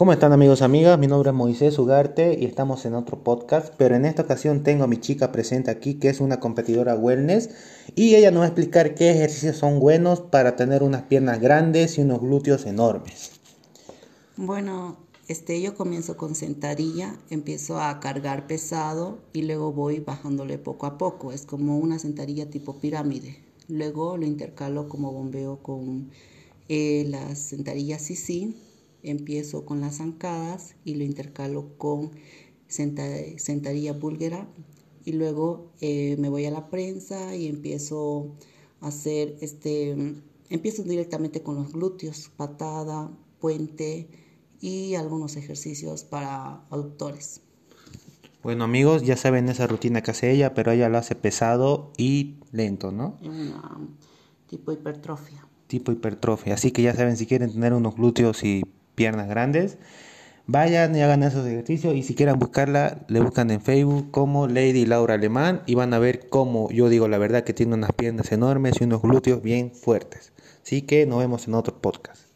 ¿Cómo están amigos, amigas? Mi nombre es Moisés Ugarte y estamos en otro podcast, pero en esta ocasión tengo a mi chica presente aquí, que es una competidora wellness, y ella nos va a explicar qué ejercicios son buenos para tener unas piernas grandes y unos glúteos enormes. Bueno, este, yo comienzo con sentadilla, empiezo a cargar pesado y luego voy bajándole poco a poco. Es como una sentadilla tipo pirámide. Luego lo intercalo como bombeo con eh, las sentadillas sí empiezo con las zancadas y lo intercalo con sentadilla búlgara y luego eh, me voy a la prensa y empiezo a hacer este empiezo directamente con los glúteos patada puente y algunos ejercicios para aductores. Bueno amigos ya saben esa rutina que hace ella pero ella lo hace pesado y lento no una tipo hipertrofia. Tipo hipertrofia. Así que ya saben si quieren tener unos glúteos y piernas grandes, vayan y hagan esos ejercicios y si quieren buscarla, le buscan en Facebook como Lady Laura Alemán y van a ver cómo yo digo la verdad que tiene unas piernas enormes y unos glúteos bien fuertes. Así que nos vemos en otro podcast.